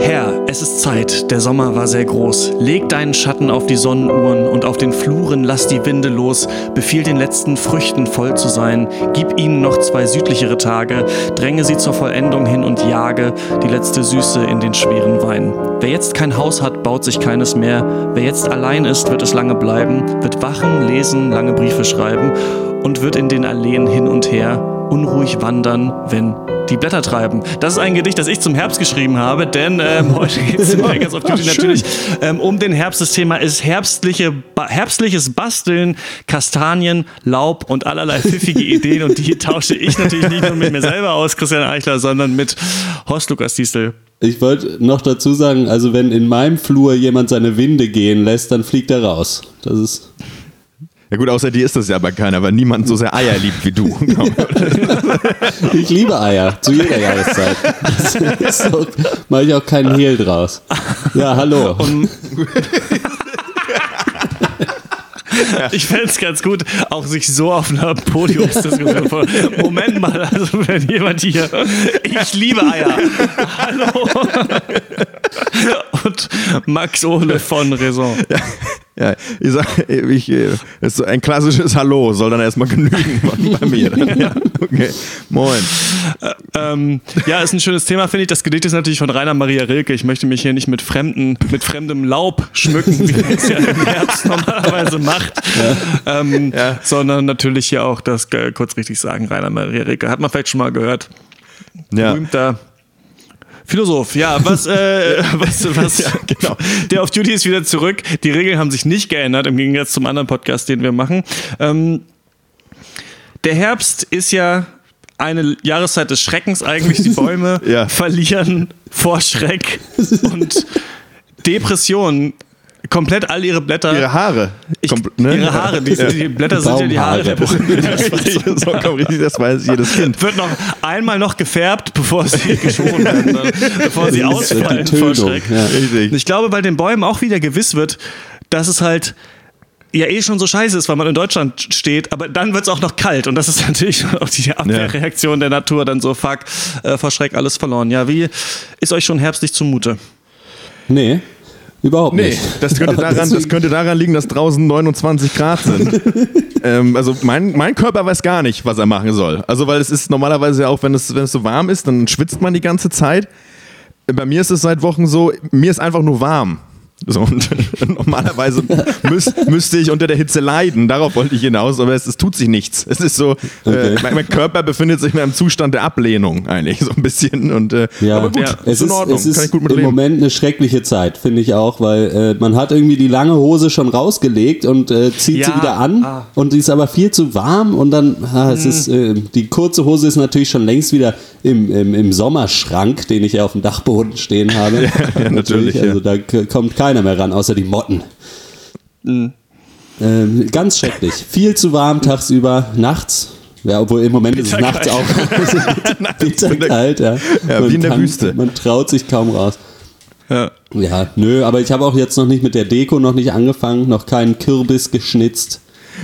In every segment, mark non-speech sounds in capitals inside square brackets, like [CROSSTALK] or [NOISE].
Herr, es ist Zeit, der Sommer war sehr groß. Leg deinen Schatten auf die Sonnenuhren und auf den Fluren lass die Winde los. Befiehl den letzten Früchten voll zu sein. Gib ihnen noch zwei südlichere Tage. Dränge sie zur Vollendung hin und jage die letzte Süße in den schweren Wein. Wer jetzt kein Haus hat, baut sich keines mehr. Wer jetzt allein ist, wird es lange bleiben, wird wachen, lesen, lange Briefe schreiben und wird in den Alleen hin und her unruhig wandern, wenn die Blätter treiben. Das ist ein Gedicht, das ich zum Herbst geschrieben habe, denn ähm, [LAUGHS] heute geht es in Bangers of Duty natürlich ähm, um den Herbst. Das Thema ist herbstliche, ba herbstliches Basteln, Kastanien, Laub und allerlei pfiffige [LAUGHS] Ideen und die tausche ich natürlich nicht nur mit mir selber aus, Christian Eichler, sondern mit Horst Lukas Diesel. Ich wollte noch dazu sagen, also wenn in meinem Flur jemand seine Winde gehen lässt, dann fliegt er raus. Das ist ja gut, außer dir ist das ja aber keiner, weil niemand so sehr Eier liebt wie du. [LAUGHS] ich liebe Eier, zu jeder Jahreszeit. So, mache ich auch keinen Hehl draus. Ja, hallo. Und [LAUGHS] Ich fände es ganz gut, auch sich so auf einer Podiumsdiskussion vor. Moment mal, also wenn jemand hier, ich liebe Eier. Hallo. Und Max Ole von Raison. Ja. [LAUGHS] Ja, ich sag, ich, ist so ein klassisches Hallo soll dann erstmal genügen bei mir. [LAUGHS] Ja, okay. Moin. Äh, ähm, ja, ist ein schönes Thema, finde ich. Das Gedicht ist natürlich von Rainer Maria Rilke. Ich möchte mich hier nicht mit fremden, mit fremdem Laub schmücken, wie man es ja im Herbst normalerweise macht. Ja. Ähm, ja. Sondern natürlich hier auch das äh, kurz richtig sagen, Rainer Maria Rilke. Hat man vielleicht schon mal gehört. Ja. Berühmter Philosoph, ja, was, äh, [LAUGHS] was, was, ja, genau. Der auf Duty ist wieder zurück. Die Regeln haben sich nicht geändert, im Gegensatz zum anderen Podcast, den wir machen. Ähm, der Herbst ist ja eine Jahreszeit des Schreckens eigentlich. Die Bäume [LAUGHS] ja. verlieren vor Schreck und [LAUGHS] Depressionen komplett all ihre Blätter. Ihre Haare. Ich, ne? Ihre Haare. Die, die Blätter sind ja die Haare der Bäume. [LAUGHS] Das, weiß jedes Kind. Wird noch einmal noch gefärbt, bevor sie [LAUGHS] geschoren werden, ne? bevor sie ausfallen vor Schreck. Ja. Ich glaube, bei den Bäumen auch wieder gewiss wird, dass es halt ja eh schon so scheiße ist, weil man in Deutschland steht, aber dann wird es auch noch kalt und das ist [LAUGHS] natürlich auch die Abwehrreaktion ja. der Natur, dann so fuck, äh, vor Schreck alles verloren. Ja, wie ist euch schon herbstlich zumute? Nee. Überhaupt nee, nicht. Das könnte, [LAUGHS] daran, das könnte daran liegen, dass draußen 29 Grad sind. [LAUGHS] ähm, also mein, mein Körper weiß gar nicht, was er machen soll. Also weil es ist normalerweise ja auch, wenn es, wenn es so warm ist, dann schwitzt man die ganze Zeit. Bei mir ist es seit Wochen so, mir ist einfach nur warm. So, und [LAUGHS] normalerweise müß, müsste ich unter der Hitze leiden. Darauf wollte ich hinaus, aber es, es tut sich nichts. Es ist so, äh, okay. äh, mein, mein, Körper befindet sich in einem Zustand der Ablehnung eigentlich, so ein bisschen. Und, äh, ja. Aber gut, ja. ist in Ordnung. Es ist Kann ich gut mit im leben. Moment eine schreckliche Zeit, finde ich auch, weil äh, man hat irgendwie die lange Hose schon rausgelegt und äh, zieht ja. sie wieder an ah. und die ist aber viel zu warm und dann, ah, es hm. ist, äh, die kurze Hose ist natürlich schon längst wieder im, im, im Sommerschrank, den ich ja auf dem Dachboden stehen habe. ja, [LAUGHS] natürlich. Also da kommt keiner mehr ran, außer die Motten. Mhm. Ähm, ganz schrecklich. Viel zu warm tagsüber, nachts. Ja, obwohl im Moment ist es nachts auch [LAUGHS] [LAUGHS] bitterkalt. Ja. ja wie in der kann, Wüste. Man traut sich kaum raus. Ja. ja, nö, aber ich habe auch jetzt noch nicht mit der Deko noch nicht angefangen, noch keinen Kürbis geschnitzt.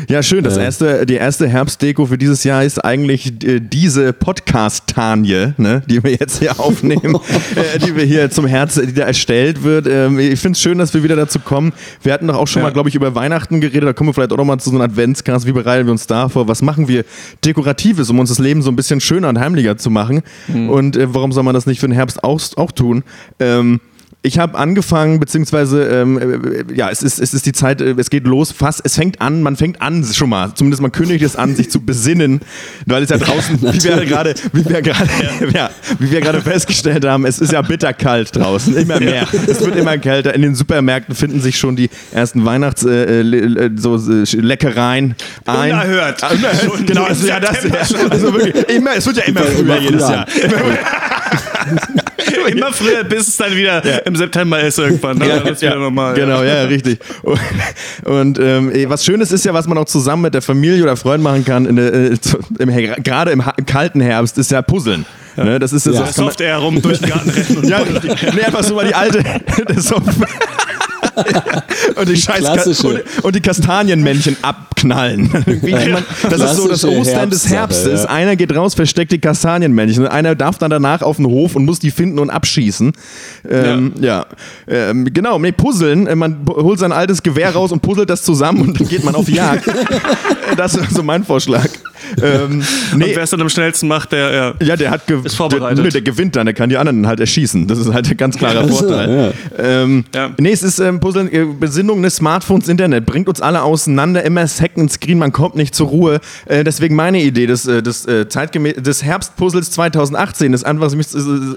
Ja, schön. Das erste, die erste Herbstdeko für dieses Jahr ist eigentlich äh, diese Podcast-Tanje, ne, die wir jetzt hier aufnehmen, [LAUGHS] äh, die wir hier zum Herz, die da erstellt wird. Ähm, ich finde es schön, dass wir wieder dazu kommen. Wir hatten doch auch schon ja. mal, glaube ich, über Weihnachten geredet. Da kommen wir vielleicht auch noch mal zu so einem Adventscast. Wie bereiten wir uns da vor? Was machen wir Dekoratives, um uns das Leben so ein bisschen schöner und heimlicher zu machen? Mhm. Und äh, warum soll man das nicht für den Herbst auch, auch tun? Ähm, ich habe angefangen, beziehungsweise, ähm, äh, ja, es ist, es ist die Zeit, äh, es geht los, fast, es fängt an, man fängt an schon mal, zumindest man kündigt es an, sich zu besinnen, weil es ja draußen, wie wir gerade, wie wir gerade, ja, wie wir gerade festgestellt haben, es ist ja bitterkalt draußen, immer mehr. Es wird immer kälter. In den Supermärkten finden sich schon die ersten Weihnachts, äh, äh so äh, Leckereien ein. Unerhört. Ah, unerhört. Genau, also, ja, das, also wirklich, immer, es wird ja immer früher jedes Jahr. [LAUGHS] [LAUGHS] immer früher, bis es dann wieder ja. im September ist irgendwann. Ne? Ja, das ja, normal, genau, ja, richtig. Und, und ähm, was Schönes ist ja, was man auch zusammen mit der Familie oder Freunden machen kann, äh, gerade im, im, kalten Herbst, ist ja Puzzeln. Ne? Das ist ja, so. Software rum durch den Garten rennen. [LAUGHS] ja, nee, einfach so mal die alte. [LAUGHS] [LAUGHS] und die Scheiß und, und, die Kastanienmännchen abknallen. [LAUGHS] das ist so das Ostern des Herbstes. Ja. Einer geht raus, versteckt die Kastanienmännchen einer darf dann danach auf den Hof und muss die finden und abschießen. Ähm, ja, ja. Ähm, genau. Nee, puzzeln. Man holt sein altes Gewehr raus und puzzelt das zusammen und dann geht man auf Jagd. [LAUGHS] das ist so mein Vorschlag. Ähm, nee. Und wer es dann am schnellsten macht, der ja, ja der hat ist vorbereitet. Der, nee, der gewinnt dann, der kann die anderen halt erschießen. Das ist halt ein ganz klarer Vorteil. Ja. Ähm, ja. Nee, es ist ähm, Puzzeln, äh, Besinnung des Smartphones, Internet, bringt uns alle auseinander, immer Second Screen, man kommt nicht zur Ruhe. Äh, deswegen meine Idee des, äh, des, äh, des Herbstpuzzles 2018 ist einfach, ich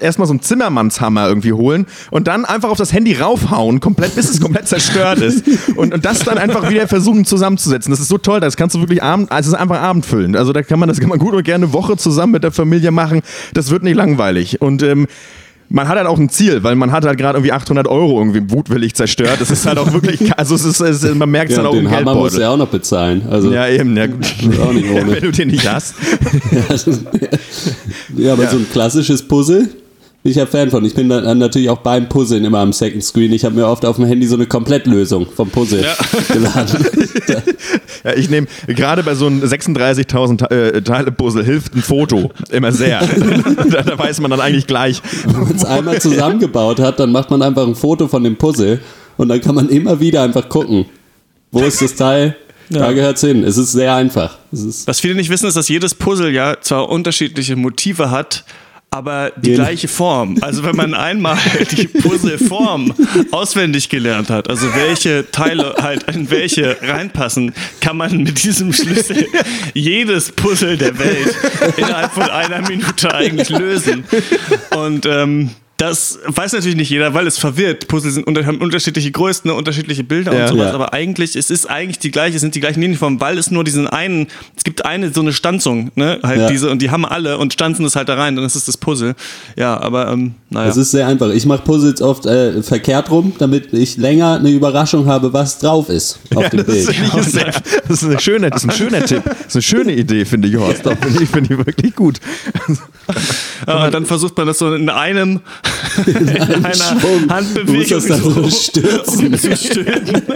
erstmal so einen Zimmermannshammer irgendwie holen und dann einfach auf das Handy raufhauen, komplett, bis es komplett zerstört ist. Und, und das dann einfach wieder versuchen zusammenzusetzen. Das ist so toll, das kannst du wirklich abend, also es ist einfach abendfüllend. Also da kann man das kann man gut und gerne eine Woche zusammen mit der Familie machen. Das wird nicht langweilig. Und ähm, man hat halt auch ein Ziel, weil man hat halt gerade irgendwie 800 Euro irgendwie wutwillig zerstört. Das ist halt auch wirklich, also es ist, es ist man merkt es ja, dann auch den im Hammer Geldbeutel. muss ja auch noch bezahlen. Also ja, eben, ja gut. Auch nicht [LAUGHS] ohne. Wenn du den nicht hast. [LAUGHS] ja, aber ja. so ein klassisches Puzzle, ich ja Fan von. Ich bin dann natürlich auch beim Puzzeln immer am Second Screen. Ich habe mir oft auf dem Handy so eine Komplettlösung vom Puzzle ja. [LAUGHS] geladen. [LAUGHS] ja, ich nehme gerade bei so einem 36.000 äh, Teile Puzzle hilft ein Foto immer sehr. [LAUGHS] da, da, weiß man dann eigentlich gleich. Wenn man es einmal zusammengebaut hat, dann macht man einfach ein Foto von dem Puzzle und dann kann man immer wieder einfach gucken, wo ist das Teil, ja. Da gehört es hin. Es ist sehr einfach. Ist Was viele nicht wissen, ist, dass jedes Puzzle ja zwar unterschiedliche Motive hat, aber die Den. gleiche Form. Also wenn man einmal die Puzzleform auswendig gelernt hat, also welche Teile halt in welche reinpassen, kann man mit diesem Schlüssel jedes Puzzle der Welt innerhalb von einer Minute eigentlich lösen. Und ähm, das weiß natürlich nicht jeder, weil es verwirrt. Puzzle sind unter, haben unterschiedliche Größen, unterschiedliche Bilder ja, und sowas, ja. aber eigentlich, es ist eigentlich die gleiche, es sind die gleichen Linienformen, weil es nur diesen einen, es gibt eine so eine Stanzung, ne, halt ja. diese, und die haben alle und stanzen das halt da rein, dann ist es das Puzzle. Ja, aber, ähm, naja. Es ist sehr einfach. Ich mache Puzzles oft äh, verkehrt rum, damit ich länger eine Überraschung habe, was drauf ist auf dem Bild. Ist sehr, das, ist ein schöner, das ist ein schöner Tipp. Das ist eine schöne Idee, finde ich, Horst. Finde ich, find ich wirklich gut. Aber dann versucht man das so in einem in einer Schwung. Handbewegung du musst das dann so stürzen. Um zu stürzen. [LAUGHS]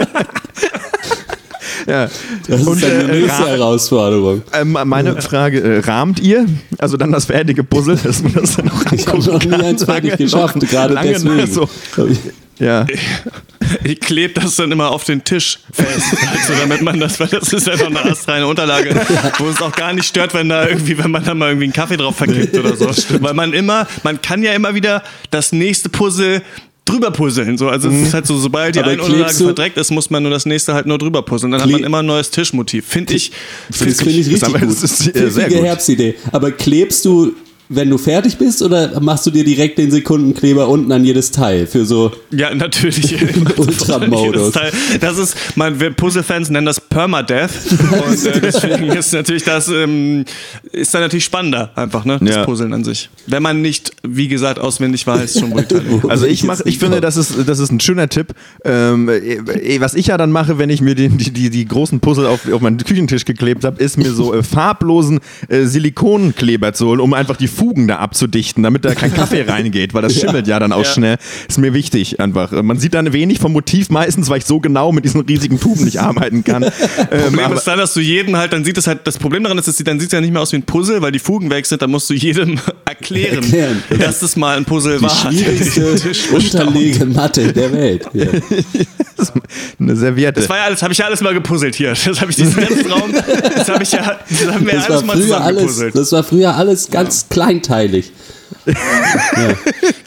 Ja. Das ist und, eine äh, Herausforderung. Äh, meine Frage, äh, rahmt ihr? Also dann das fertige Puzzle, dass man das dann auch Ich habe noch nie eins fertig geschafft, gerade deswegen. So. Ja. [LAUGHS] Ich klebe das dann immer auf den Tisch fest, also damit man das, weil das ist ja noch eine astreine Unterlage, wo es auch gar nicht stört, wenn da irgendwie, wenn man da mal irgendwie einen Kaffee drauf verkippt oder so. Weil man immer, man kann ja immer wieder das nächste Puzzle drüber puzzeln. So. Also es ist halt so, sobald die eine Unterlage verdreckt ist, muss man nur das nächste halt nur drüber puzzeln. Dann hat man immer ein neues Tischmotiv. Finde ich. Find das finde ich richtig gut. Das ist sehr, sehr gut. Herbstidee. Aber klebst du wenn du fertig bist oder machst du dir direkt den Sekundenkleber unten an jedes Teil für so Ja, natürlich. [LAUGHS] Ultramodus. Das ist, man, wir Puzzle-Fans nennen das Permadeath und äh, [LAUGHS] deswegen ist natürlich das ähm, ist dann natürlich spannender einfach, ne, das ja. Puzzeln an sich. Wenn man nicht, wie gesagt, auswendig weiß, schon brutal. [LAUGHS] Also ich mach, ich finde, das ist das ist ein schöner Tipp. Ähm, äh, was ich ja dann mache, wenn ich mir die, die, die, die großen Puzzle auf, auf meinen Küchentisch geklebt habe, ist mir so äh, farblosen äh, Silikonkleber zu holen, um einfach die Fugen da abzudichten, damit da kein Kaffee [LAUGHS] reingeht, weil das schimmelt ja, ja dann auch ja. schnell. Ist mir wichtig einfach. Man sieht dann wenig vom Motiv meistens, weil ich so genau mit diesen riesigen Tuben nicht arbeiten kann. [LAUGHS] Problem ähm, ist dann, dass du jeden halt, dann sieht es halt, das Problem daran ist, dass dann sieht es ja nicht mehr aus wie ein Puzzle, weil die Fugen weg sind, dann musst du jedem [LAUGHS] erklären, erklären dass das mal ein Puzzle die war. Schwierigste Unterlegematte der Welt. Ja. Eine Serviette. Das war ja alles, habe ich ja alles mal gepuzzelt hier. Das habe ich diesen ganzen Raum, das habe ich ja, das haben wir das alles mal zusammen alles, gepuzzelt. Das war früher alles ganz ja. Kleinteilig. ja.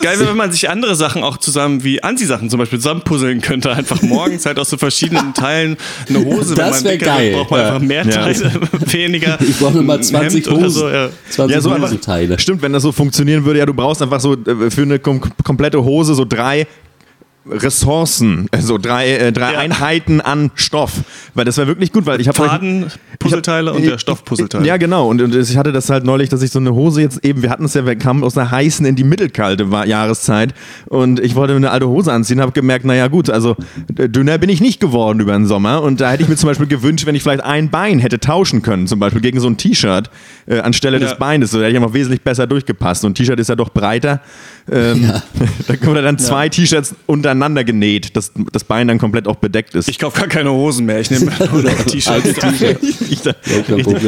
Geil, wenn man sich andere Sachen auch zusammen, wie Anziehsachen zum Beispiel, zusammenpuzzeln könnte. Einfach morgens halt aus so verschiedenen Teilen eine Hose. Das wäre geil. braucht man ja. einfach mehr Teile, ja. [LAUGHS] weniger. Ich brauche mal 20 Hosen. So, ja. 20 ja, so Hosenteile. Stimmt, wenn das so funktionieren würde, ja, du brauchst einfach so äh, für eine kom komplette Hose so drei Ressourcen, also drei, äh, drei ja. Einheiten an Stoff, weil das wäre wirklich gut, weil ich habe Faden, Puzzleteile und der Stoffpuzzleteil. Ja, genau. Und, und, ich hatte das halt neulich, dass ich so eine Hose jetzt eben, wir hatten es ja, wir kamen aus einer heißen in die mittelkalte Jahreszeit und ich wollte eine alte Hose anziehen, habe gemerkt, naja gut, also dünner bin ich nicht geworden über den Sommer und da hätte ich mir zum Beispiel gewünscht, wenn ich vielleicht ein Bein hätte tauschen können, zum Beispiel gegen so ein T-Shirt äh, anstelle ja. des Beines, so, da hätte ich noch wesentlich besser durchgepasst. Und ein T-Shirt ist ja doch breiter. Ähm, ja. [LAUGHS] da können wir dann zwei T-Shirts untereinander genäht, dass das Bein dann komplett auch bedeckt ist. Ich kaufe gar keine Hosen mehr, ich nehme [LAUGHS] nur noch T-Shirts.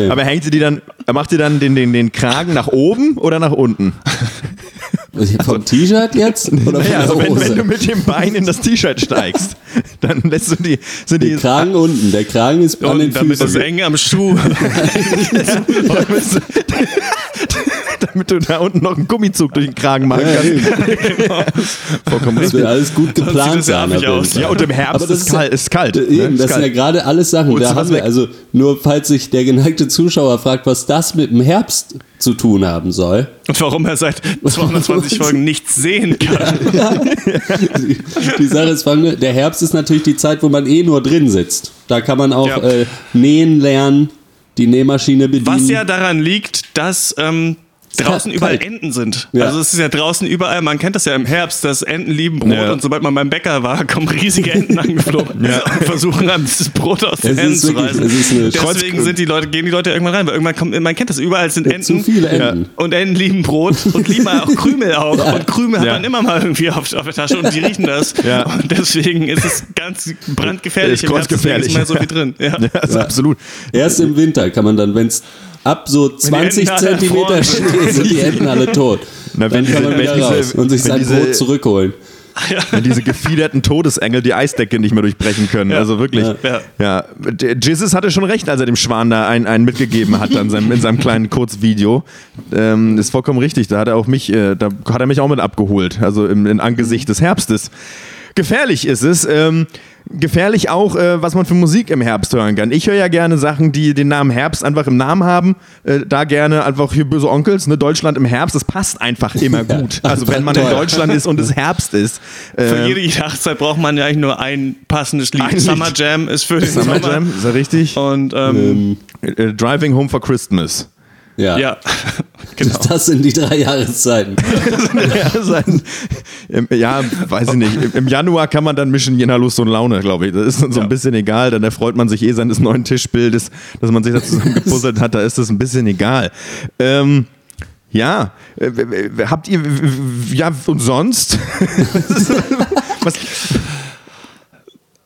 Aber hängt sie die dann, macht ihr dann den, den, den Kragen nach oben oder nach unten? Vom T-Shirt jetzt? [LAUGHS] Oder naja, also wenn, wenn, du mit dem Bein in das T-Shirt steigst, dann lässt du die. Sind die, Kragen unten, der Kragen ist an den Füßen. Damit es eng am Schuh. [LAUGHS] damit du da unten noch einen Gummizug durch den Kragen machen kannst. [LAUGHS] Vollkommen das wird alles gut geplant sein. Aus. Ja, und im Herbst ist, ist, kalt, ist kalt. Eben, ne? das sind ja gerade alles Sachen. da haben wir, also nur falls sich der geneigte Zuschauer fragt, was das mit dem Herbst zu tun haben soll. Und warum er seit 220 [LAUGHS] Folgen nichts sehen kann. Ja, Die, die, Sache ist, der Herbst ist natürlich die Zeit, wo man eh nur drin sitzt. Da kann man auch ja. äh, nähen lernen, die Nähmaschine bedienen. Was ja daran liegt, dass ähm, draußen überall. Enten sind. Ja. Also es ist ja draußen überall, man kennt das ja im Herbst, dass Enten lieben Brot ja. und sobald man beim Bäcker war, kommen riesige Enten [LAUGHS] angeflogen ja. und versuchen einem dieses Brot aus den Händen zu reißen. Deswegen sind die Leute, gehen die Leute irgendwann rein, weil irgendwann kommt, man kennt das, überall sind Enten. Zu viele Enten. Und Enten lieben Brot und lieben [LAUGHS] auch Krümel auch. Und Krümel hat man immer mal irgendwie auf, auf, der Tasche und die riechen das. Und deswegen ist es ganz brandgefährlich. Ist im Herbst gefährlich. ist mehr so viel drin. [LAUGHS] Ja. absolut. Erst im Winter kann man dann, wenn es ab so 20 Zentimeter Schnee sind die Enten alle tot. Na, wenn Dann kann man wieder diese, raus und sich sein diese, Brot zurückholen. Wenn diese gefiederten Todesengel die Eisdecke nicht mehr durchbrechen können. Ja. Also wirklich. Ja. ja. Jesus hatte schon recht, als er dem Schwan da einen, einen mitgegeben hat in seinem, in seinem kleinen Kurzvideo. Ähm, ist vollkommen richtig. Da hat er auch mich, äh, da hat er mich auch mit abgeholt. Also im, im Angesicht des Herbstes. Gefährlich ist es. Ähm, gefährlich auch, äh, was man für Musik im Herbst hören kann. Ich höre ja gerne Sachen, die den Namen Herbst einfach im Namen haben. Äh, da gerne einfach hier böse Onkels, ne? Deutschland im Herbst, das passt einfach immer [LAUGHS] gut. Also wenn man in Deutschland ist und es Herbst ist. Äh, für jede Jahreszeit braucht man ja eigentlich nur ein passendes Lied. Ein Summer Jam ist für den Summer. Jam, ist ja richtig. Und ähm, ähm, Driving Home for Christmas. Ja. ja. [LAUGHS] Genau. Das sind die drei Jahreszeiten. [LAUGHS] ja, weiß ich nicht. Im Januar kann man dann mischen, je nach Lust und Laune, glaube ich. Das ist dann so ein bisschen egal. Dann erfreut man sich eh seines neuen Tischbildes, dass man sich da zusammengepuzzelt hat. Da ist das ein bisschen egal. Ähm, ja, äh, habt ihr, ja, und sonst? [LAUGHS] Was,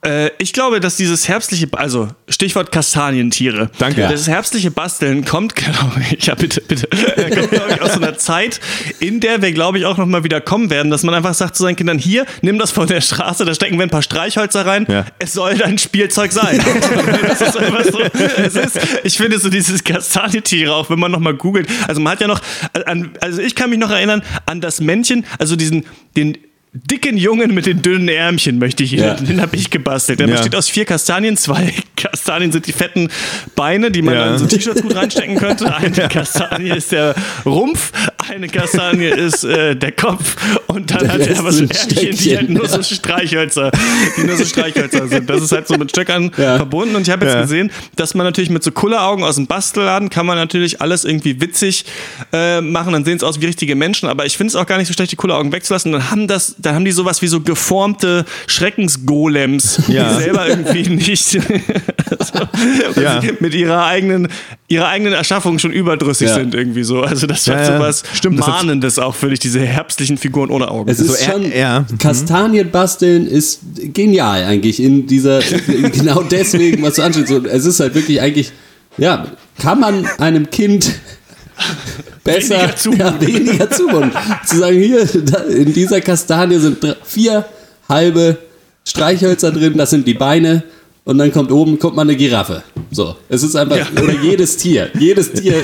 äh, ich glaube, dass dieses herbstliche, also Stichwort Kastanientiere. Danke. Das herbstliche Basteln kommt, [LAUGHS] glaube ich, ja bitte, bitte, kommt, glaube ich, aus so einer Zeit, in der wir, glaube ich, auch nochmal wieder kommen werden, dass man einfach sagt zu seinen Kindern, hier, nimm das von der Straße, da stecken wir ein paar Streichhölzer rein, ja. es soll dein Spielzeug sein. [LAUGHS] das ist einfach so, es ist, ich finde so dieses Kastanientiere, auch wenn man nochmal googelt, also man hat ja noch, an, also ich kann mich noch erinnern an das Männchen, also diesen, den dicken Jungen mit den dünnen Ärmchen möchte ich hier, ja. den habe ich gebastelt. Der ja. besteht aus vier Kastanien. Zwei [LAUGHS] Kastanien sind die fetten Beine, die man ja. dann so T-Shirts gut reinstecken könnte. [LAUGHS] Eine Kastanie ist der Rumpf, eine Kastanie [LAUGHS] ist äh, der Kopf und dann der hat er aber so Ärmchen, die halt nur so Streichhölzer, die nur so Streichhölzer sind. Das ist halt so mit Stöckern verbunden und ich habe jetzt gesehen, dass man natürlich mit so Kulleraugen aus dem Bastelladen kann man natürlich alles irgendwie witzig äh, machen. Dann sehen es aus wie richtige Menschen, aber ich finde es auch gar nicht so schlecht, die Kulleraugen wegzulassen. Dann haben das dann haben die sowas wie so geformte Schreckensgolems, [LAUGHS] [LAUGHS] ja. die selber irgendwie nicht also, ja. mit ihrer eigenen, ihrer eigenen Erschaffung schon überdrüssig ja. sind irgendwie so. Also das war ja, sowas Stimmt, Mahnendes auch für dich, diese herbstlichen Figuren ohne Augen. Es ist so schon, ja. Kastanien basteln ist genial eigentlich in dieser, genau deswegen, was du anschaust. es ist halt wirklich eigentlich, ja, kann man einem Kind [LAUGHS] besser, weniger zumuten. Ja, weniger. Zu sagen, hier, in dieser Kastanie sind vier halbe Streichhölzer drin, das sind die Beine. Und dann kommt oben, kommt mal eine Giraffe. So, es ist einfach, ja. oder jedes Tier. Jedes [LAUGHS] Tier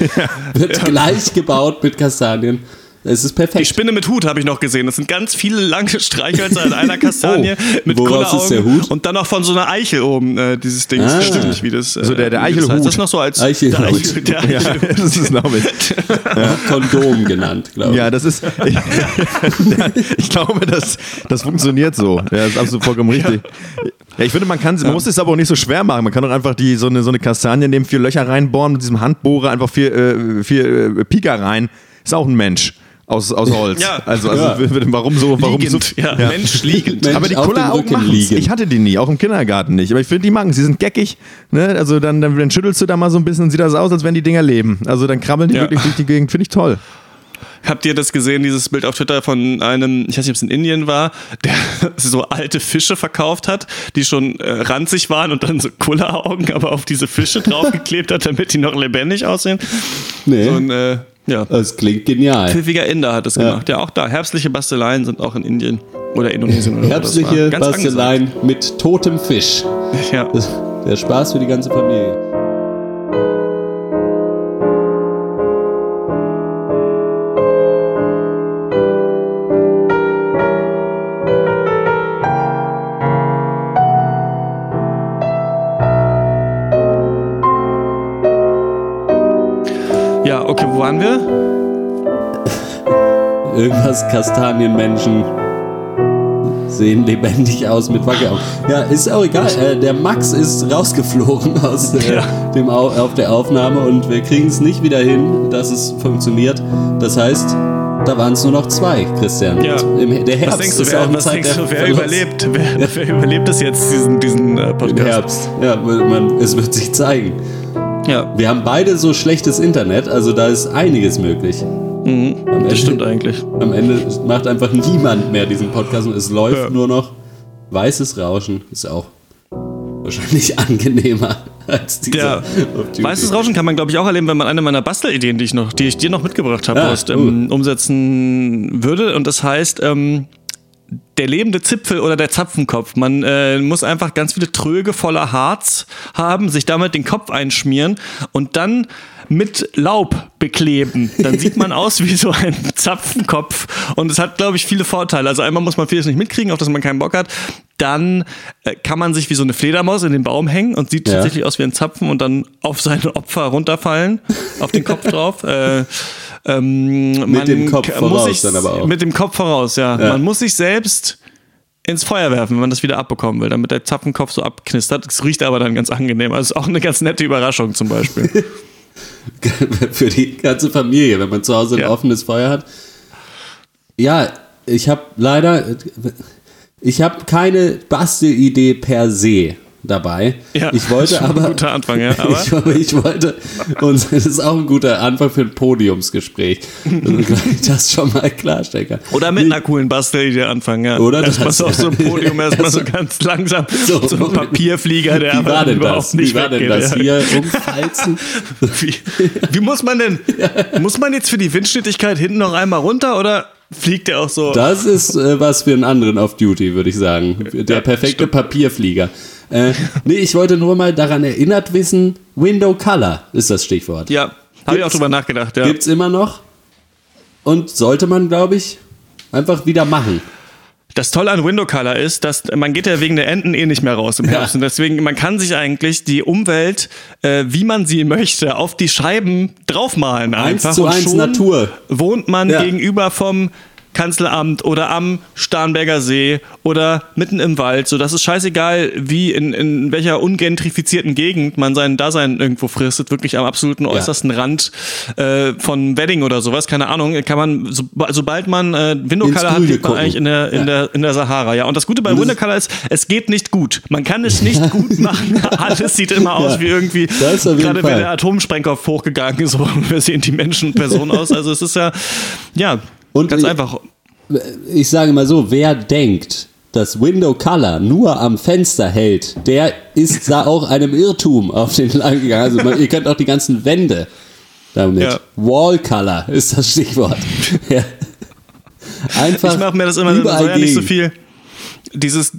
wird ja. gleich gebaut mit Kastanien. Es ist perfekt. Die Spinne mit Hut habe ich noch gesehen. Das sind ganz viele lange Streichhölzer in einer [LAUGHS] Kastanie oh, mit Woraus ist der Hut? Und dann noch von so einer Eichel oben, äh, dieses Ding. Ah. Stimmt nicht, wie das. Äh, so der, der Eichelhut. Das, das noch so als Eichelhut. Der Eichel, der Eichel. Ja, [LAUGHS] das ist glaube ich. Ja. Kondom genannt, glaube ich. Ja, das ist. Ich, [LAUGHS] ich glaube, das, das funktioniert so. Ja, das ist absolut vollkommen richtig. Ja, ich finde, man kann, man muss es aber auch nicht so schwer machen. Man kann doch einfach die, so, eine, so eine Kastanie nehmen, vier Löcher reinbohren, mit diesem Handbohrer einfach vier, äh, vier äh, Pika rein. Ist auch ein Mensch aus, aus Holz. Ja. Also, also ja. warum so? Warum liegend, so? Ja. ja. Mensch liegend. Mensch aber die Kulleraugen machen Ich hatte die nie, auch im Kindergarten nicht. Aber ich finde, die machen Sie sind geckig. Ne? Also dann, dann, schüttelst du da mal so ein bisschen und sieht das aus, als wenn die Dinger leben. Also dann krabbeln die wirklich durch die Gegend. Finde ich toll. habt ihr das gesehen, dieses Bild auf Twitter von einem, ich weiß nicht, ob es in Indien war, der [LAUGHS] so alte Fische verkauft hat, die schon äh, ranzig waren und dann so Kulleraugen aber auf diese Fische [LAUGHS] draufgeklebt hat, damit die noch lebendig aussehen? Nee. So ein, äh, ja. Das klingt genial. Pfiffiger Inder hat das ja. gemacht. Ja, auch da. Herbstliche Basteleien sind auch in Indien oder Indonesien. Oder Herbstliche Basteleien mit totem Fisch. Ja. Der Spaß für die ganze Familie. Waren wir? Irgendwas Kastanienmenschen sehen lebendig aus mit Wackelaugen. Ja, ist auch egal. Äh, der Max ist rausgeflogen aus äh, ja. dem Au auf der Aufnahme und wir kriegen es nicht wieder hin, dass es funktioniert. Das heißt, da waren es nur noch zwei, Christian. Ja. Im, der Herbst was denkst du, ist wer, auch was Zeit denkst du, wer überlebt? Wer, wer, überlebt es jetzt, diesen, diesen äh, Podcast? Im Herbst. Ja, man, es wird sich zeigen. Ja. Wir haben beide so schlechtes Internet, also da ist einiges möglich. Mhm, Ende, das stimmt eigentlich. Am Ende macht einfach niemand mehr diesen Podcast und es läuft ja. nur noch weißes Rauschen. Ist auch wahrscheinlich [LAUGHS] angenehmer als dieser. Ja. Weißes Rauschen kann man, glaube ich, auch erleben, wenn man eine meiner Bastelideen, die ich, noch, die ich dir noch mitgebracht habe, ah, ähm, umsetzen würde. Und das heißt, ähm, der lebende Zipfel oder der Zapfenkopf. Man äh, muss einfach ganz viele Tröge voller Harz haben, sich damit den Kopf einschmieren und dann mit Laub bekleben. Dann sieht man aus wie so ein Zapfenkopf und es hat, glaube ich, viele Vorteile. Also einmal muss man vieles nicht mitkriegen, auf das man keinen Bock hat. Dann äh, kann man sich wie so eine Fledermaus in den Baum hängen und sieht ja. tatsächlich aus wie ein Zapfen und dann auf seine Opfer runterfallen, auf den Kopf drauf. Äh, ähm, mit dem Kopf voraus sich, dann aber auch. Mit dem Kopf voraus, ja. ja. Man muss sich selbst ins Feuer werfen, wenn man das wieder abbekommen will, damit der Zapfenkopf so abknistert. Es riecht aber dann ganz angenehm. Also ist auch eine ganz nette Überraschung zum Beispiel. [LAUGHS] [LAUGHS] Für die ganze Familie, wenn man zu Hause ein ja. offenes Feuer hat. Ja, ich habe leider, ich habe keine Bastelidee per se dabei. Ja, ich wollte aber. Ein guter Anfang, ja. [LAUGHS] Aber ich, ich, wollte, und [LAUGHS] das ist auch ein guter Anfang für ein Podiumsgespräch, [LAUGHS] ich das schon mal klarstellen kann. Oder mit einer coolen Bastelidee anfangen, ja. Oder erstmal so auf so einem Podium, erstmal so ganz langsam, so, so ein Papierflieger, der wie aber überhaupt das? nicht Wie war denn das? Hier umfalzen? Wie, wie muss man denn, muss man jetzt für die Windschnittigkeit hinten noch einmal runter oder fliegt der auch so? Das ist äh, was für einen anderen Off-Duty, würde ich sagen. Der perfekte. Papierflieger. Äh, nee, ich wollte nur mal daran erinnert wissen, Window Color ist das Stichwort. Ja, habe ich auch drüber nachgedacht, ja. Gibt's immer noch und sollte man, glaube ich, einfach wieder machen. Das Tolle an Window Color ist, dass man geht ja wegen der Enten eh nicht mehr raus im Herbst. Ja. Und deswegen, man kann sich eigentlich die Umwelt, äh, wie man sie möchte, auf die Scheiben draufmalen. Einfach. Eins zu eins Natur. Wohnt man ja. gegenüber vom Kanzleramt oder am Starnberger See oder mitten im Wald. So, das ist scheißegal, wie in, in welcher ungentrifizierten Gegend man sein Dasein irgendwo fristet, wirklich am absoluten ja. äußersten Rand äh, von Wedding oder sowas, keine Ahnung, kann man, so, sobald man äh, Window Color hat, lebt man eigentlich in der, in, ja. der, in der Sahara. Ja, und das Gute bei Window Color ist, es geht nicht gut. Man kann es nicht [LAUGHS] gut machen. Alles sieht immer aus ja. wie irgendwie, gerade wenn der Atomsprengkopf hochgegangen ist, [LAUGHS] so wir sehen die Menschen und Personen aus. Also es ist ja, ja, und Ganz einfach. Ich sage mal so, wer denkt, dass Window Color nur am Fenster hält, der ist da auch einem Irrtum auf den Lang gegangen. Also man, ihr könnt auch die ganzen Wände damit. Ja. Wall Color ist das Stichwort. [LAUGHS] ja. Einfach ich mache mir das immer überall ja nicht so viel. Dieses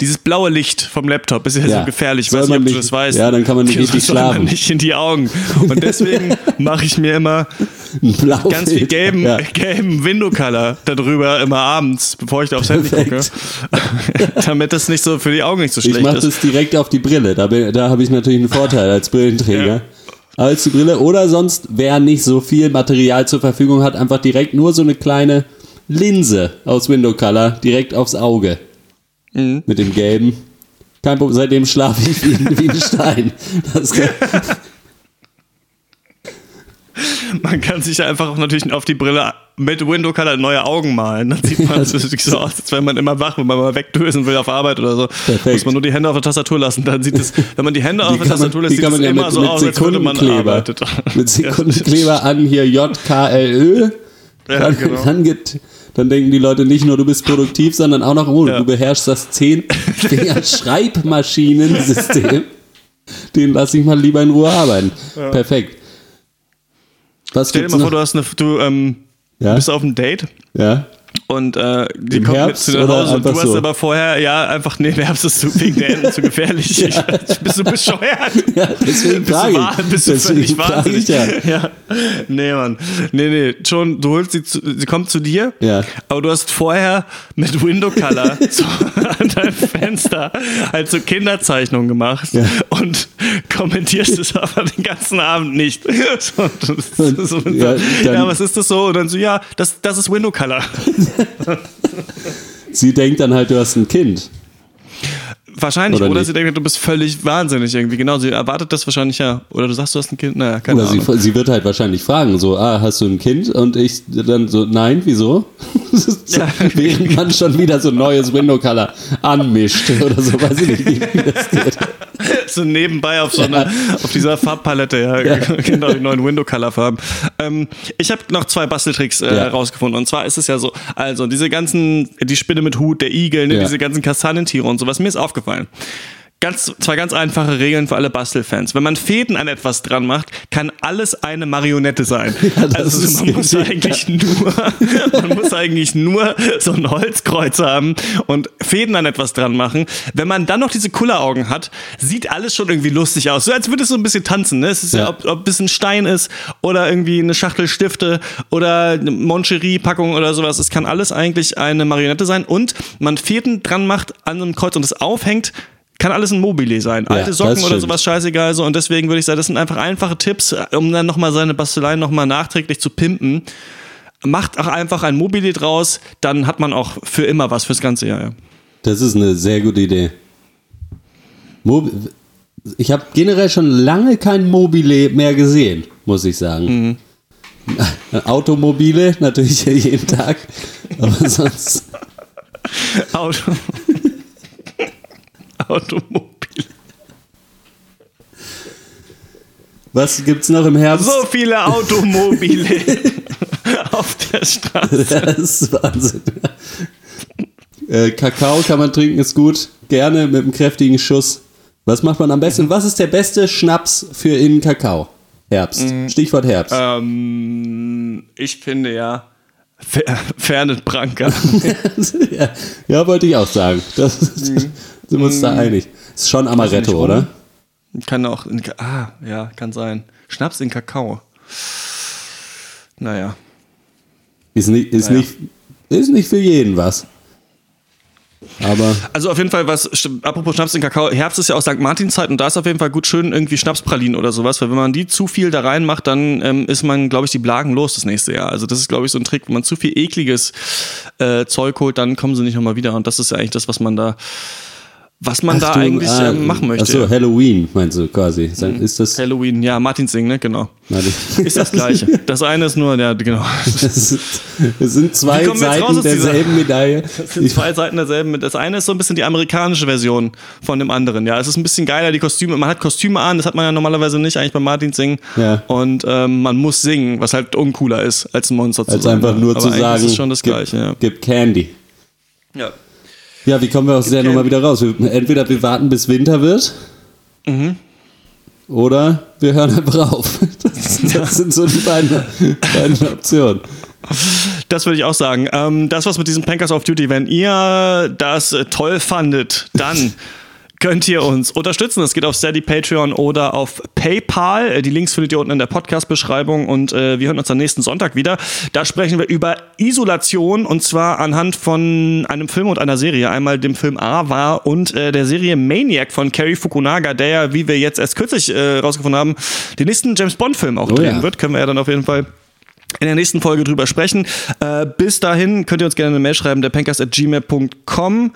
dieses blaue Licht vom Laptop ist ja, ja. so gefährlich, weiß nicht, ob du das weißt. Ja, dann kann man nicht [LAUGHS] richtig schlafen. nicht in die Augen. Und deswegen [LAUGHS] mache ich mir immer ganz viel gelben, ja. gelben Window Color darüber immer abends, bevor ich da aufs Handy gucke. [LAUGHS] Damit das nicht so für die Augen nicht so schlecht ich mach ist. Ich mache das direkt auf die Brille. Da, da habe ich natürlich einen Vorteil als Brillenträger. Ja. Als die Brille. Oder sonst, wer nicht so viel Material zur Verfügung hat, einfach direkt nur so eine kleine Linse aus Window Color direkt aufs Auge. Mhm. Mit dem Gelben. Kein Problem, seitdem schlafe ich wie, wie ein Stein. [LAUGHS] man kann sich einfach auch natürlich auf die Brille mit Window Color neue Augen malen. Dann sieht man es [LAUGHS] wirklich so aus, als wenn man immer wach, wenn man mal wegdösen will auf Arbeit oder so. Perfekt. Muss man nur die Hände auf der Tastatur lassen. Dann sieht es, wenn man die Hände die auf der Tastatur lässt, sieht es ja immer mit, so mit aus, als würde man arbeitet. Mit [LAUGHS] Sekundenkleber an hier JKLÖ Ja, dann, genau. dann, geht, dann denken die Leute nicht nur, du bist produktiv, sondern auch noch, oh, ja. du beherrschst das 10-Finger-Schreibmaschinensystem. [LAUGHS] Den lasse ich mal lieber in Ruhe arbeiten. Ja. Perfekt. Was Stell dir mal noch? vor, du, hast eine, du ähm, bist auf einem Date. Ja. Und äh, die Im kommt Herbst mit zu nach Hause und du hast so? aber vorher, ja, einfach, nee, im Herbst ist zu, wegen der Enten zu gefährlich. [LAUGHS] ja. ich, bist du bescheuert? [LAUGHS] Ja, deswegen bist frage du, ich. Bist du völlig wahnsinnig? Ja. [LAUGHS] ja. Nee, Mann. Nee, nee, schon, du holst sie, zu, sie kommt zu dir, ja. aber du hast vorher mit Window Color so an deinem Fenster halt so Kinderzeichnungen gemacht ja. und kommentierst es aber den ganzen Abend nicht. So, so, ja, ja, was ist das so? Und dann so, ja, das, das ist Window Color. [LAUGHS] Sie denkt dann halt, du hast ein Kind. Wahrscheinlich, oder, oder sie denkt, du bist völlig wahnsinnig irgendwie. Genau, sie erwartet das wahrscheinlich ja. Oder du sagst, du hast ein Kind. Naja, keine oder Ahnung. Sie, sie wird halt wahrscheinlich fragen, so, ah, hast du ein Kind? Und ich dann so, nein, wieso? [LAUGHS] Während man schon wieder so ein neues Window Color anmischt oder so, weiß ich nicht, wie das geht. so nebenbei auf so einer, ja. auf dieser Farbpalette, ja, ja. [LAUGHS] genau, die neuen Window Color Farben. Ähm, ich habe noch zwei Basteltricks äh, ja. rausgefunden. Und zwar ist es ja so, also diese ganzen, die Spinne mit Hut, der Igel, ne, diese ganzen Kastanientiere und sowas, mir ist aufgefallen. Ganz, zwei ganz einfache Regeln für alle Bastelfans. Wenn man Fäden an etwas dran macht, kann alles eine Marionette sein. [LAUGHS] Ja, also man muss eigentlich nur, [LAUGHS] man muss eigentlich nur so ein Holzkreuz haben und Fäden an etwas dran machen. Wenn man dann noch diese Kulleraugen hat, sieht alles schon irgendwie lustig aus. So als würde es so ein bisschen tanzen. Ne? Es ist ja, ja ob, ob es ein Stein ist oder irgendwie eine Schachtel Stifte oder eine Moncherie-Packung oder sowas. Es kann alles eigentlich eine Marionette sein und man Fäden dran macht an einem Kreuz und es aufhängt kann alles ein Mobile sein. Alte ja, Socken oder sowas scheißegal so. Und deswegen würde ich sagen, das sind einfach einfache Tipps, um dann nochmal seine Basteleien nochmal nachträglich zu pimpen. Macht auch einfach ein Mobile draus, dann hat man auch für immer was fürs ganze Jahr. Ja. Das ist eine sehr gute Idee. Mob ich habe generell schon lange kein Mobile mehr gesehen, muss ich sagen. Mhm. [LAUGHS] Automobile natürlich [LAUGHS] jeden Tag, aber sonst. [LAUGHS] Auto. Automobil. Was gibt's noch im Herbst? So viele Automobile [LAUGHS] auf der Straße. Das ist Wahnsinn. Äh, Kakao kann man trinken, ist gut. Gerne mit einem kräftigen Schuss. Was macht man am besten? Was ist der beste Schnaps für in Kakao? Herbst. Mhm. Stichwort Herbst. Ähm, ich finde ja Fernet Branca. [LAUGHS] ja, ja, wollte ich auch sagen. Das, mhm. Sind wir uns da mm. einig? Ist schon Amaretto, oder? Kann auch. In, ah, ja, kann sein. Schnaps in Kakao. Naja. Ist nicht, ist naja. nicht, ist nicht für jeden was. Aber also auf jeden Fall, was, apropos Schnaps in Kakao, Herbst ist ja auch St. Martinszeit und da ist auf jeden Fall gut schön irgendwie Schnapspralinen oder sowas, weil wenn man die zu viel da reinmacht, dann ähm, ist man, glaube ich, die Blagen los das nächste Jahr. Also das ist, glaube ich, so ein Trick, wenn man zu viel ekliges äh, Zeug holt, dann kommen sie nicht nochmal wieder und das ist ja eigentlich das, was man da was man Ach, da du, eigentlich ah, machen möchte. Achso, Halloween meinst du quasi. Mhm. Ist das Halloween, ja, Martin Sing, ne, genau. ist das gleiche. Das eine ist nur, ja, genau. Es sind zwei Seiten derselben Medaille. Es sind zwei Seiten derselben. Das eine ist so ein bisschen die amerikanische Version von dem anderen. Ja, es ist ein bisschen geiler, die Kostüme. Man hat Kostüme an, das hat man ja normalerweise nicht eigentlich bei Martin Sing. Ja. Und ähm, man muss singen, was halt uncooler ist, als ein Monster zu sein. Als einfach nur Aber zu sagen, ist schon das Gleiche, gib, ja. gib Candy. Ja. Ja, wie kommen wir aus der Nummer wieder raus? Entweder wir warten, bis Winter wird. Mhm. Oder wir hören einfach auf. [LAUGHS] Das, das sind so die beiden, beiden Optionen. Das würde ich auch sagen. Ähm, das was mit diesem Pankers of Duty. Wenn ihr das toll fandet, dann [LAUGHS] könnt ihr uns unterstützen. Das geht auf Steady, Patreon oder auf PayPal. Die Links findet ihr unten in der Podcast-Beschreibung und äh, wir hören uns am nächsten Sonntag wieder. Da sprechen wir über Isolation und zwar anhand von einem Film und einer Serie. Einmal dem Film Ava und äh, der Serie Maniac von Cary Fukunaga, der ja, wie wir jetzt erst kürzlich äh, rausgefunden haben, den nächsten James Bond-Film auch oh, drehen ja. wird. Können wir ja dann auf jeden Fall in der nächsten Folge drüber sprechen. Äh, bis dahin könnt ihr uns gerne eine Mail schreiben, der at gmail.com.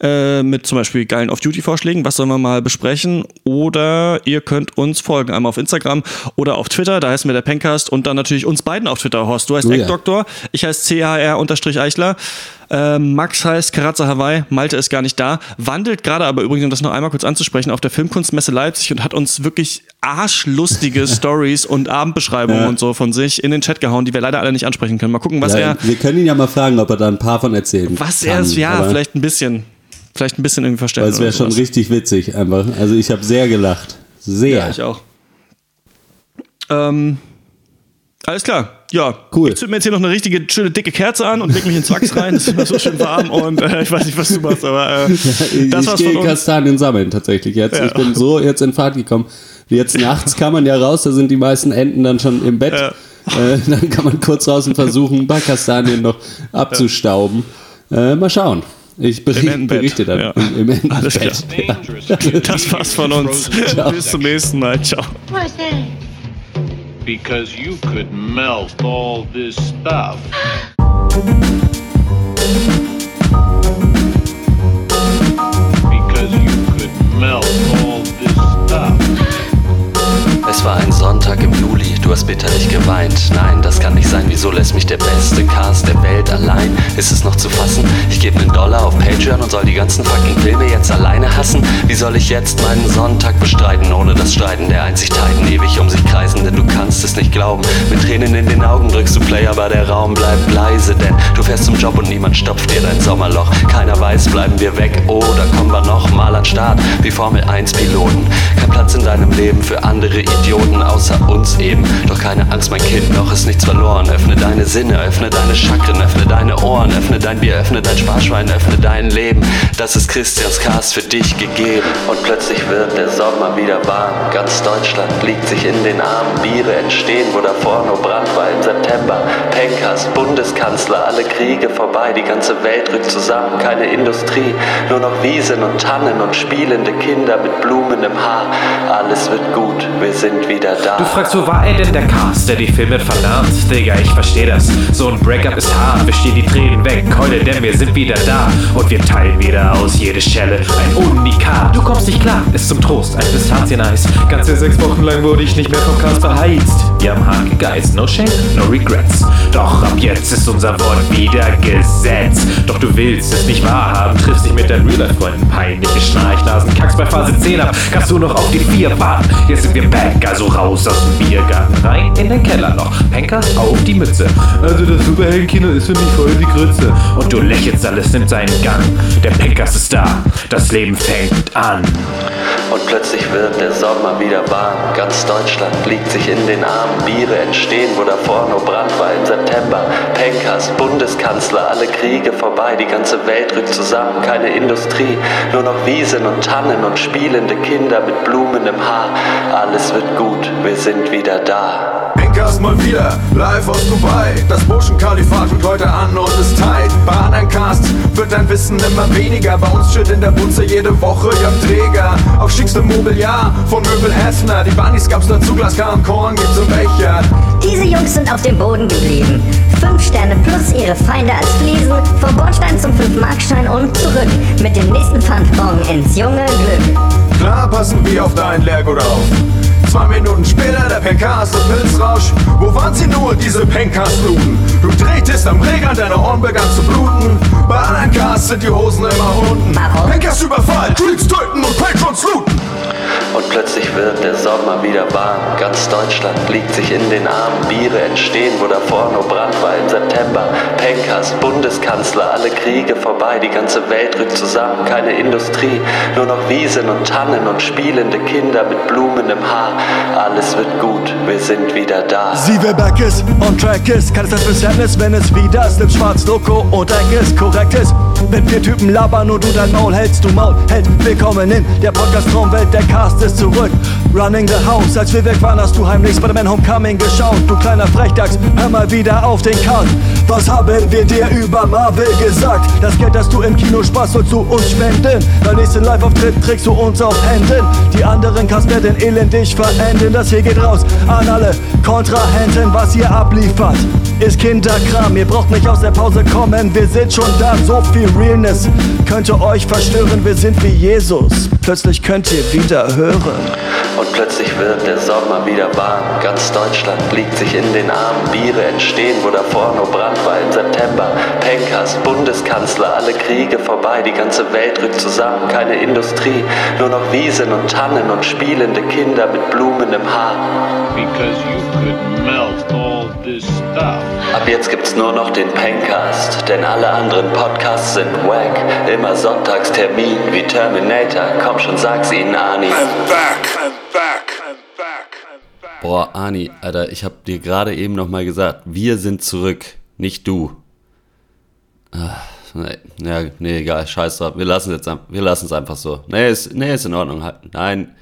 Äh, mit zum Beispiel geilen Off-Duty-Vorschlägen, was sollen wir mal besprechen. Oder ihr könnt uns folgen, einmal auf Instagram oder auf Twitter, da heißen wir der Pencast und dann natürlich uns beiden auf Twitter, Horst. Du heißt oh, Eckdoktor, ja. ich heiße CHR-Eichler. Äh, Max heißt Karazza Hawaii, Malte ist gar nicht da, wandelt gerade aber übrigens, um das noch einmal kurz anzusprechen, auf der Filmkunstmesse Leipzig und hat uns wirklich arschlustige [LAUGHS] Stories und Abendbeschreibungen ja. und so von sich in den Chat gehauen, die wir leider alle nicht ansprechen können. Mal gucken, was ja, er. Wir können ihn ja mal fragen, ob er da ein paar von erzählen Was kann, er ist, ja, vielleicht ein bisschen. Vielleicht ein bisschen irgendwie verstehen. Weil es wäre schon richtig witzig einfach. Also ich habe sehr gelacht. Sehr. Ja, ich auch. Ähm, alles klar. Ja, cool. Ich zünd mir jetzt hier noch eine richtige, schöne, dicke Kerze an und leg mich ins Wachs rein. Es ist immer so schön warm und äh, ich weiß nicht, was du machst, aber äh, ja, [LAUGHS] das war's Ich gehe Kastanien sammeln tatsächlich jetzt. Ja. Ich bin so jetzt in Fahrt gekommen. Jetzt nachts kann man ja raus, da sind die meisten Enten dann schon im Bett. Ja. Äh, dann kann man kurz raus und versuchen, ein paar Kastanien noch abzustauben. Äh, mal schauen. Ich bericht, berichte dann ja. im, im Alles klar. Ja. [LAUGHS] Das war's von uns. Bis zum nächsten Mal. Ciao. Because you could melt all this stuff. [LAUGHS] du hast bitterlich geweint. Nein, das kann nicht sein, wieso lässt mich der beste Cast der Welt allein? Ist es noch zu fassen? Ich gebe einen Dollar auf Patreon und soll die ganzen fucking Filme jetzt alleine hassen? Wie soll ich jetzt meinen Sonntag bestreiten, ohne das Streiten der einzig Titan ewig um sich kreisen? Denn du kannst es nicht glauben. Mit Tränen in den Augen drückst du Play, aber der Raum bleibt leise, denn du fährst zum Job und niemand stopft dir dein Sommerloch. Keiner weiß, bleiben wir weg oder kommen wir noch mal an Start wie Formel 1 Piloten. Kein Platz in deinem Leben für andere. Idioten außer uns eben. Doch keine Angst, mein Kind, noch ist nichts verloren. Öffne deine Sinne, öffne deine Chakren, öffne deine Ohren, öffne dein Bier, öffne dein Sparschwein, öffne dein Leben. Das ist Christians Cast für dich gegeben. Und plötzlich wird der Sommer wieder warm. Ganz Deutschland liegt sich in den Armen. Biere entstehen, wo davor nur Brand war im September. Pencast, Bundeskanzler, alle Kriege vorbei. Die ganze Welt rückt zusammen, keine Industrie. Nur noch Wiesen und Tannen und spielende Kinder mit Blumen im Haar. Alles wird gut, wir sind wieder da. Du fragst, wo war er denn der Cast, der die Filme verlernt? Digga, ich versteh das. So ein Breakup ist hart, wir stehen die Tränen weg. Keule, denn wir sind wieder da. Und wir teilen wieder aus jede Schelle ein Unikat. Du kommst nicht klar, ist zum Trost ein Pistazien-Eis. Ganze sechs Wochen lang wurde ich nicht mehr vom Cast verheizt. Wir haben hart gegeizt, no shame, no regrets. Doch ab jetzt ist unser Wort wieder Gesetz. Doch du willst es nicht wahrhaben, triffst dich mit deinen Real-Life-Freunden. Peinliche Schnarchnasen, kackst bei Phase 10 ab. Kannst du noch auf die 4 warten? Jetzt sind wir back also raus aus dem Biergarten, rein in den Kellerloch. Penkers auf die Mütze. Also das Superheldenkino ist für mich voll die Grütze. Und du lächelst, alles nimmt seinen Gang. Der Penkers ist da, das Leben fängt an. Und plötzlich wird der Sommer wieder warm. Ganz Deutschland liegt sich in den Armen. Biere entstehen, wo davor nur Brand war im September. Penkers, Bundeskanzler, alle Kriege vorbei. Die ganze Welt rückt zusammen, keine Industrie. Nur noch Wiesen und Tannen und spielende Kinder mit Blumen im Haar. Alles wird gut, wir sind wieder da. Penkers mal wieder, live aus Dubai. Das Motion-Kalifat fängt heute an und ist tight. Casts wird dein Wissen immer weniger. Bei uns steht in der Butze jede Woche Träger. Auf schickstem Mobiliar von Möbel Hessner. Die Bunnies gab's dazu, Glas Korn gibt's im Becher. Diese Jungs sind auf dem Boden geblieben. Fünf Sterne plus ihre Feinde als Fliesen. Vom Bordstein zum 5-Markschein und zurück. Mit dem nächsten Pfandbon ins junge Glück. Klar passen wir auf dein Leergut auf. Zwei Minuten später der Pencast und Pilzrausch. Wo waren sie nur, diese Pencast-Luden? Du drehtest am Regeln, deine Ohren begann zu bluten. Bei allen Casts sind die Hosen immer unten. Pencast Überfall, Tweets töten und Patrons looten. Und plötzlich wird der Sommer wieder warm. Ganz Deutschland liegt sich in den Armen. Biere entstehen, wo davor nur Brand war im September. Penkers, Bundeskanzler, alle Kriege vorbei. Die ganze Welt rückt zusammen, keine Industrie. Nur noch Wiesen und Tannen und spielende Kinder mit Blumen im Haar. Alles wird gut, wir sind wieder da. Sie, wer back ist, on track ist, kann es das Verständnis, wenn es wieder Slip, Schwarz, Loco und Eck ist, korrekt ist. Wenn vier Typen labern und du dein Maul hältst, du Maul hält. Willkommen in der Podcast-Traumwelt, der Cast ist zurück. Running the house, als wir weg waren, hast du heimlich Spider-Man Homecoming geschaut. Du kleiner Frechdachs, hör mal wieder auf den Count. Was haben wir dir über Marvel gesagt? Das Geld, das du im Kino sparst, sollst du uns spenden. Beim nächsten Live-Auftritt trägst du uns auf Händen. Die anderen Cast werden elendig verenden. Das hier geht raus an alle Kontrahenten, was ihr abliefert. Ist Kinderkram, ihr braucht nicht aus der Pause kommen, wir sind schon da. So viel Realness könnte euch verstören, wir sind wie Jesus. Plötzlich könnt ihr wieder hören. Und plötzlich wird der Sommer wieder warm. Ganz Deutschland liegt sich in den Armen. Biere entstehen, wo davor nur Brand war im September. Pencast, Bundeskanzler, alle Kriege vorbei. Die ganze Welt rückt zusammen, keine Industrie. Nur noch Wiesen und Tannen und spielende Kinder mit Blumen im Haar. Because you could melt. Ab jetzt gibt's nur noch den Pencast, denn alle anderen Podcasts sind wack. Immer Sonntagstermin wie Terminator. Komm schon, sag's ihnen, Ani. I'm back, I'm back, I'm back, I'm back. Boah, Ani, Alter, ich hab dir gerade eben nochmal gesagt, wir sind zurück, nicht du. Ach, nee, ja, nee, egal, scheiß drauf. Wir lassen es jetzt, wir einfach so. Nee, ist, nee, ist in Ordnung. Nein. Ah.